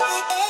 yeah.